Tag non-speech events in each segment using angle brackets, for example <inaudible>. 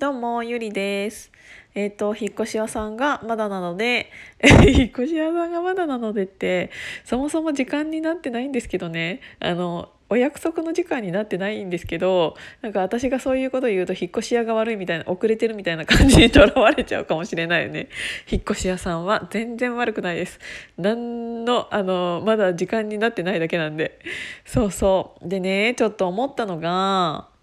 どうも、ゆりです。えっ、と、引っ越し屋さんがまだなので、<laughs> 引っ越し屋さんがまだなのでって、そもそも時間になってないんですけどね、あの、お約束の時間になってないんですけど、なんか私がそういうこと言うと、引っ越し屋が悪いみたいな、遅れてるみたいな感じにとらわれちゃうかもしれないよね。引っ越し屋さんは全然悪くないです。なんの、あの、まだ時間になってないだけなんで。そうそう。でね、ちょっと思ったのが、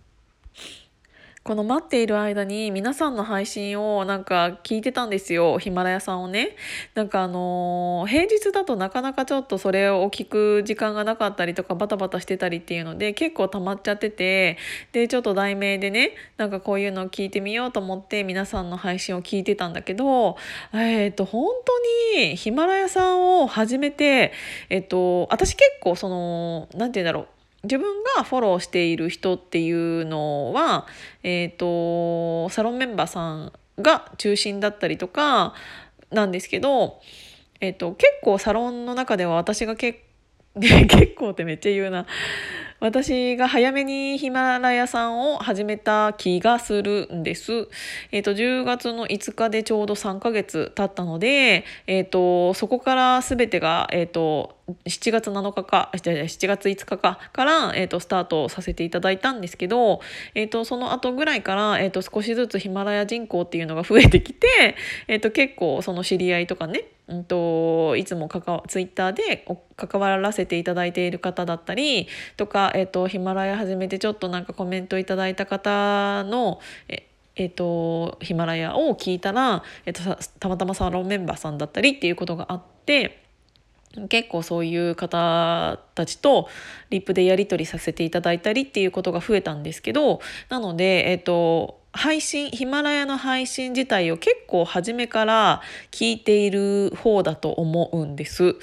この待っている間に皆さんの配信をなんか聞いてたんですよ。ヒマラヤさんをね。なんかあのー平日だとなかなかちょっとそれを聞く時間がなかったりとかバタバタしてたりっていうので結構溜まっちゃってて、で、ちょっと題名でね、なんかこういうのを聞いてみようと思って皆さんの配信を聞いてたんだけど、えっ、と、本当にヒマラヤさんを始めて、えっ、と、私結構その、なんて言うんだろう。自分がフォローしている人っていうのは、えっ、と、サロンメンバーさんが中心だったりとかなんですけど、えっ、と、結構サロンの中では私が結 <laughs> 結構ってめっちゃ言うな。私が早めにヒマラヤさんを始めた気がするんです。えっ、と、10月の5日でちょうど3ヶ月経ったので、えっ、と、そこから全てが、えっ、と、7月7日か、7月5日かから、えっ、と、スタートさせていただいたんですけど、えっ、と、その後ぐらいから、えっ、と、少しずつヒマラヤ人口っていうのが増えてきて、えっ、と、結構その知り合いとかね、うんと、いつも関わツイッターで関わらせていただいている方だったりとか、えっと、ヒマラヤ始めてちょっとなんかコメントいただいた方のええっと、ヒマラヤを聞いたら、えっと、たまたまサロンメンバーさんだったりっていうことがあって結構そういう方たちとリップでやり取りさせていただいたりっていうことが増えたんですけどなので、えっと、配信ヒマラヤの配信自体を結構初めから聞いている方だと思うんです。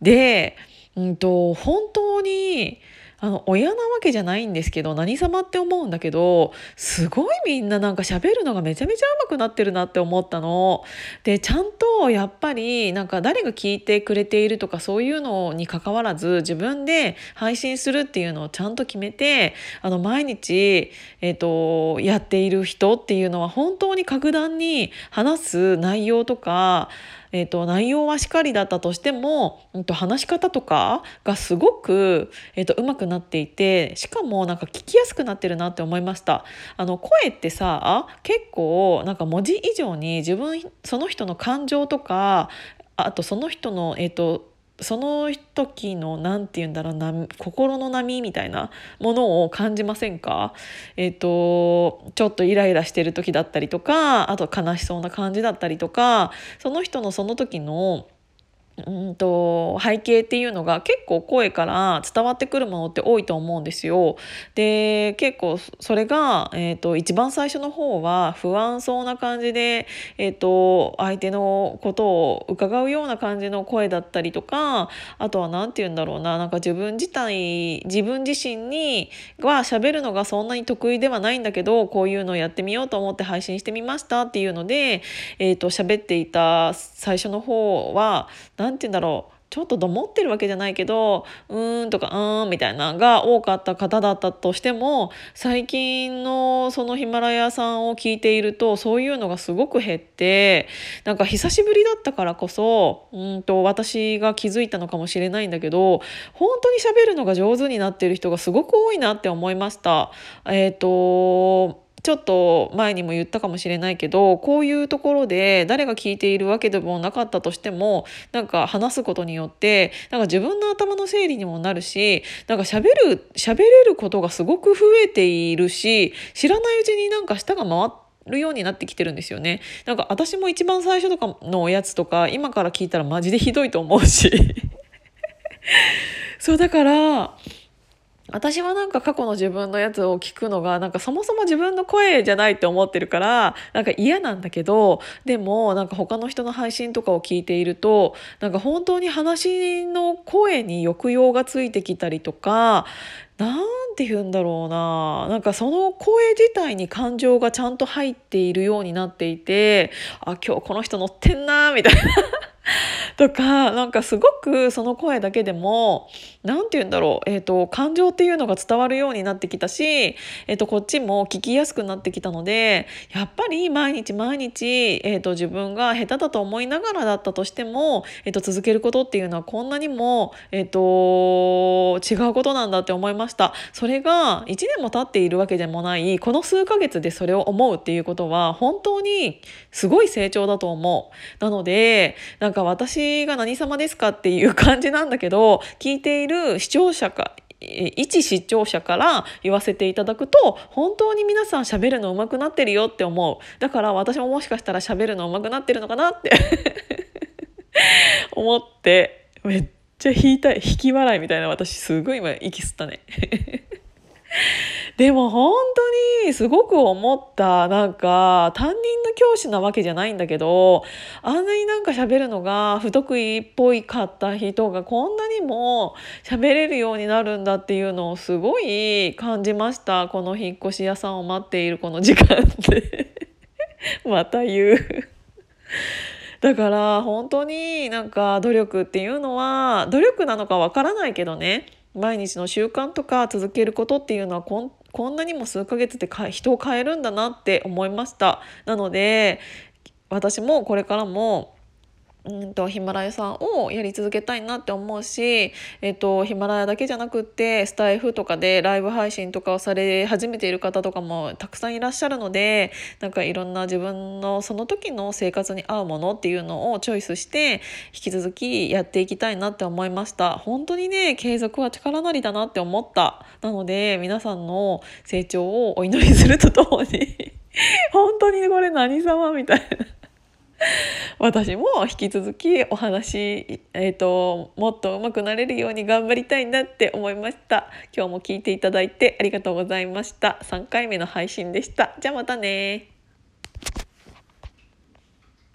で、うんと、本当にあの親なわけじゃないんですけど何様って思うんだけどすごいみんななんか喋るのがめちゃめちゃ上手くなってるなって思ったの。でちゃんとやっぱりなんか誰が聞いてくれているとかそういうのに関わらず自分で配信するっていうのをちゃんと決めてあの毎日、えっとやっている人っていうのは本当に格段に話す内容とかえー、と内容はしっかりだったとしても、うん、と話し方とかがすごく、えー、と上手くなっていてしかもなんか聞きやすくなってるなって思いました。あの声ってさ結構なんか文字以上に自分その人の感情とかあとその人のえっ、とその時の何て言うんだろうな心の波みたいなものを感じませんか？えっ、とちょっとイライラしてる時だったりとかあと悲しそうな感じだったりとかその人のその時のうんと背景っていうのが結構声から伝わってくるものって多いと思うんですよ。で結構それが、えー、と一番最初の方は不安そうな感じで、えー、と相手のことを伺うような感じの声だったりとかあとは何て言うんだろうななんか自分自体自分自身には喋るのがそんなに得意ではないんだけどこういうのをやってみようと思って配信してみましたっていうので、えー、と喋っていた最初の方はなんて言うんだろうちょっとどもってるわけじゃないけどうーんとかうーんみたいなが多かった方だったとしても最近のそのヒマラヤさんを聞いているとそういうのがすごく減ってなんか久しぶりだったからこそうんと私が気づいたのかもしれないんだけど本当に喋るのが上手になってる人がすごく多いなって思いました。えっ、とちょっと前にも言ったかもしれないけどこういうところで誰が聞いているわけでもなかったとしてもなんか話すことによってなんか自分の頭の整理にもなるしなんか喋る喋れることがすごく増えているし知らないうちになんか舌が回ってるようになってきてるんですよね。なんか私も一番最初とかのおやつとか今から聞いたらマジでひどいと思うし <laughs> そうだから私はなんか過去の自分のやつを聞くのがなんかそもそも自分の声じゃないって思ってるからなんか嫌なんだけどでもなんか他の人の配信とかを聞いているとなんか本当に話の声に抑揚がついてきたりとかなんて言うんだろうな。なんかその声自体に感情がちゃんと入っているようになっていてあ今日この人乗ってんなみたいな。<laughs> とかなんかすごくその声だけでも何て言うんだろう、えーと、感情っていうのが伝わるようになってきたし、えーと、こっちも聞きやすくなってきたのでやっぱり毎日毎日、えーと、自分が下手だと思いながらだったとしても、えー、と続けることっていうのはこんなにも、えー、と違うことなんだって思いました。それが1年も経っているわけでもないこの数ヶ月でそれを思うっていうことは本当にすごい成長だと思う。なのでか私が何様ですかっていう感じなんだけど聞いている視聴者か一視聴者から言わせていただくと本当に皆さん喋るの上手くなってるよって思う。だから私ももしかしたら喋るの上手くなってるのかなって <laughs> 思ってめっちゃ引いた引き笑いみたいな私すごい今息吸ったね。<laughs> でも本当にすごく思った。なんか担任の教師なわけじゃないんだけどあんなになんか喋るのが不得意っぽいかった人がこんなにも喋れるようになるんだっていうのをすごい感じました。この引っ越し屋さんを待っているこの時間で。<laughs> また言う。だから本当になんか努力っていうのは努力なのかわからないけどね。毎日の習慣とか続けることっていうのはこんこんなにも数ヶ月で人を変えるんだなって思いました。なので私もこれからもうんとヒマラヤさんをやり続けたいなって思うし、えっと、ヒマラヤだけじゃなくってスタイフとかでライブ配信とかをされ始めている方とかもたくさんいらっしゃるのでなんかいろんな自分のその時の生活に合うものっていうのをチョイスして引き続きやっていきたいなって思いました。本当にね継続は力なりだなって思った。なので皆さんの成長をお祈りするとともに本当にこれ何様みたいな。<laughs> 私も引き続きお話、えーと、もっと上手くなれるように頑張りたいなって思いました。今日も聞いていただいてありがとうございました。3回目の配信でした。じゃあまたね